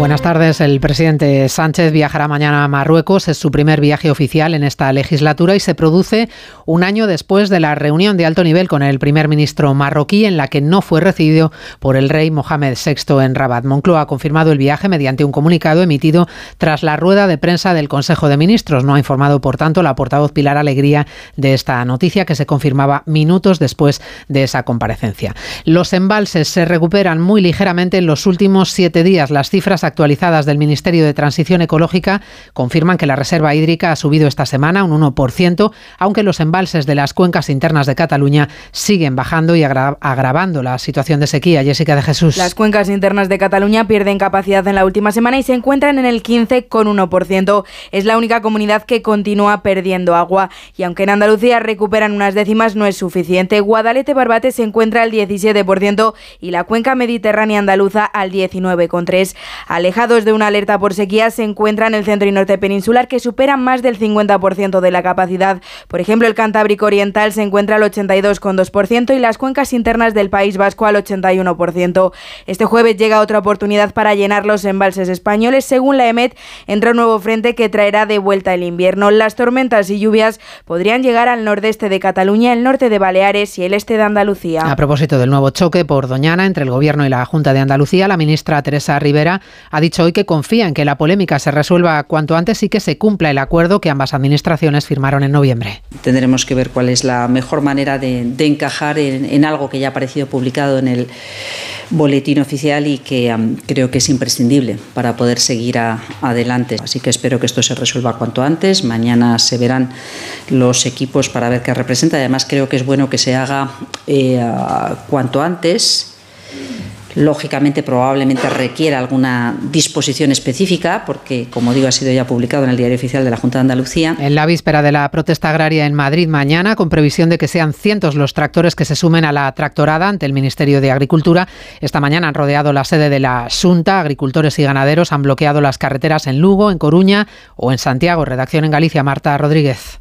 Buenas tardes. El presidente Sánchez viajará mañana a Marruecos. Es su primer viaje oficial en esta legislatura y se produce un año después de la reunión de alto nivel con el primer ministro marroquí en la que no fue recibido por el rey Mohamed VI en Rabat. Moncloa ha confirmado el viaje mediante un comunicado emitido tras la rueda de prensa del Consejo de Ministros. No ha informado, por tanto, la portavoz Pilar Alegría de esta noticia que se confirmaba minutos después de esa comparecencia. Los embalses se recuperan muy ligeramente en los últimos siete días. Las cifras actualizadas del Ministerio de Transición Ecológica confirman que la reserva hídrica ha subido esta semana un 1%, aunque los embalses de las cuencas internas de Cataluña siguen bajando y agravando la situación de sequía. Jessica de Jesús. Las cuencas internas de Cataluña pierden capacidad en la última semana y se encuentran en el 15,1%. Es la única comunidad que continúa perdiendo agua y aunque en Andalucía recuperan unas décimas no es suficiente. Guadalete Barbate se encuentra al 17% y la cuenca mediterránea andaluza al 19,3%. Alejados de una alerta por sequía se encuentran el centro y norte peninsular que superan más del 50% de la capacidad. Por ejemplo, el Cantábrico Oriental se encuentra al 82,2% y las cuencas internas del País Vasco al 81%. Este jueves llega otra oportunidad para llenar los embalses españoles. Según la EMET, entra un nuevo frente que traerá de vuelta el invierno. Las tormentas y lluvias podrían llegar al nordeste de Cataluña, el norte de Baleares y el este de Andalucía. A propósito del nuevo choque por Doñana entre el Gobierno y la Junta de Andalucía, la ministra Teresa Rivera ha dicho hoy que confía en que la polémica se resuelva cuanto antes y que se cumpla el acuerdo que ambas administraciones firmaron en noviembre. Tendremos que ver cuál es la mejor manera de, encajar en, algo que ya ha aparecido publicado en el boletín oficial y que creo que es imprescindible para poder seguir adelante. Así que espero que esto se resuelva cuanto antes. Mañana se verán los equipos para ver qué representa. Además creo que es bueno que se haga eh, cuanto antes lógicamente probablemente requiera alguna disposición específica, porque, como digo, ha sido ya publicado en el Diario Oficial de la Junta de Andalucía. En la víspera de la protesta agraria en Madrid mañana, con previsión de que sean cientos los tractores que se sumen a la tractorada ante el Ministerio de Agricultura, esta mañana han rodeado la sede de la Junta. Agricultores y ganaderos han bloqueado las carreteras en Lugo, en Coruña o en Santiago. Redacción en Galicia, Marta Rodríguez.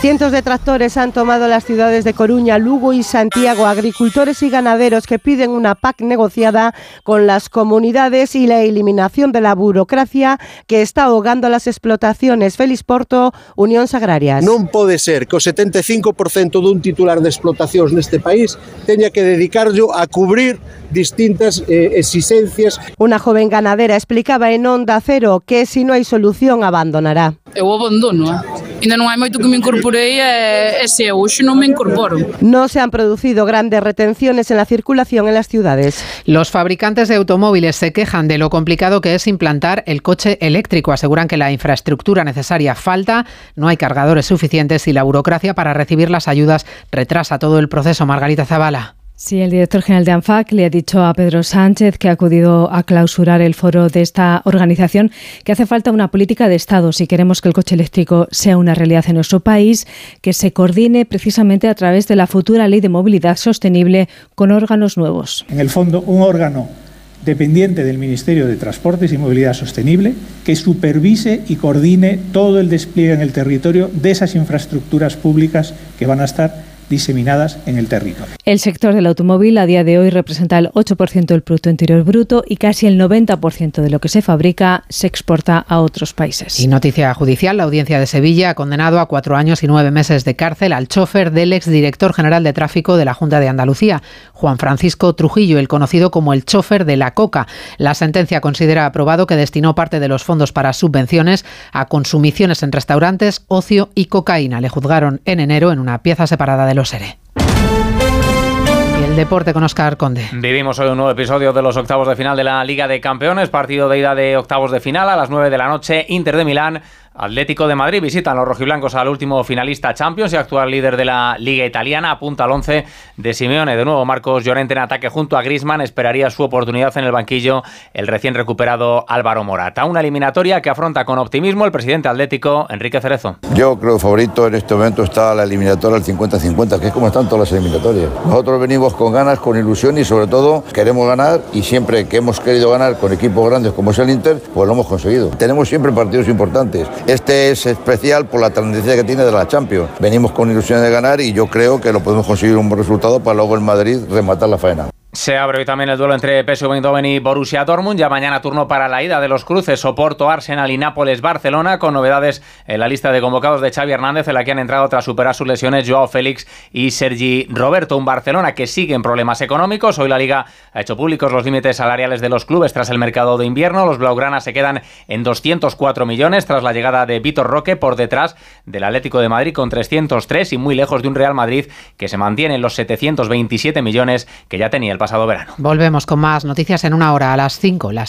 Cientos de tractores han tomado las ciudades de Coruña, Lugo y Santiago, agricultores y ganaderos que piden una PAC negociada con las comunidades y la eliminación de la burocracia que está ahogando las explotaciones. Félix Porto, Unión Agrarias. Non pode ser que o 75% dun titular de explotacións neste país teña que dedicarlo a cubrir distintas eh, exigencias. Una joven ganadera explicaba en Onda Cero que si no hay solución abandonará. Eu abandono, eh? Ainda hai moito que me incorporei e, e non me incorporo. No se han producido grandes retenciones en la circulación en las ciudades. Los fabricantes de automóviles se quejan de lo complicado que es implantar el coche eléctrico. Aseguran que la infraestructura necesaria falta, no hay cargadores suficientes y la burocracia para recibir las ayudas retrasa todo el proceso. Margarita Zavala. Sí, el director general de ANFAC le ha dicho a Pedro Sánchez, que ha acudido a clausurar el foro de esta organización, que hace falta una política de Estado si queremos que el coche eléctrico sea una realidad en nuestro país, que se coordine precisamente a través de la futura ley de movilidad sostenible con órganos nuevos. En el fondo, un órgano dependiente del Ministerio de Transportes y Movilidad Sostenible, que supervise y coordine todo el despliegue en el territorio de esas infraestructuras públicas que van a estar diseminadas en el territorio. El sector del automóvil a día de hoy representa el 8% del Producto Interior Bruto y casi el 90% de lo que se fabrica se exporta a otros países. Y noticia judicial, la Audiencia de Sevilla ha condenado a cuatro años y nueve meses de cárcel al chofer del exdirector general de tráfico de la Junta de Andalucía, Juan Francisco Trujillo, el conocido como el chofer de la coca. La sentencia considera aprobado que destinó parte de los fondos para subvenciones a consumiciones en restaurantes, ocio y cocaína. Le juzgaron en enero en una pieza separada seré. Y el deporte con Oscar Conde. Vivimos hoy un nuevo episodio de los octavos de final de la Liga de Campeones, partido de ida de octavos de final a las 9 de la noche, Inter de Milán Atlético de Madrid visitan los rojiblancos al último finalista Champions y actual líder de la Liga Italiana. Apunta al 11 de Simeone. De nuevo, Marcos Llorente en ataque junto a Grisman. Esperaría su oportunidad en el banquillo el recién recuperado Álvaro Morata. Una eliminatoria que afronta con optimismo el presidente atlético Enrique Cerezo. Yo creo que favorito en este momento está la eliminatoria al 50-50, que es como están todas las eliminatorias. Nosotros venimos con ganas, con ilusión y sobre todo queremos ganar y siempre que hemos querido ganar con equipos grandes como es el Inter, pues lo hemos conseguido. Tenemos siempre partidos importantes Este es especial por la tendencia que tiene de la Champions. Venimos con ilusión de ganar y yo creo que lo podemos conseguir un buen resultado para luego el Madrid rematar la faena. Se abre hoy también el duelo entre PSV Eindhoven y Borussia Dortmund. Ya mañana turno para la ida de los cruces Soporto, Arsenal y Nápoles Barcelona con novedades en la lista de convocados de Xavi Hernández en la que han entrado tras superar sus lesiones Joao Félix y Sergi Roberto. Un Barcelona que sigue en problemas económicos. Hoy la Liga ha hecho públicos los límites salariales de los clubes tras el mercado de invierno. Los blaugranas se quedan en 204 millones tras la llegada de Vitor Roque por detrás del Atlético de Madrid con 303 y muy lejos de un Real Madrid que se mantiene en los 727 millones que ya tenía el pasado verano. Volvemos con más noticias en una hora a las 5, las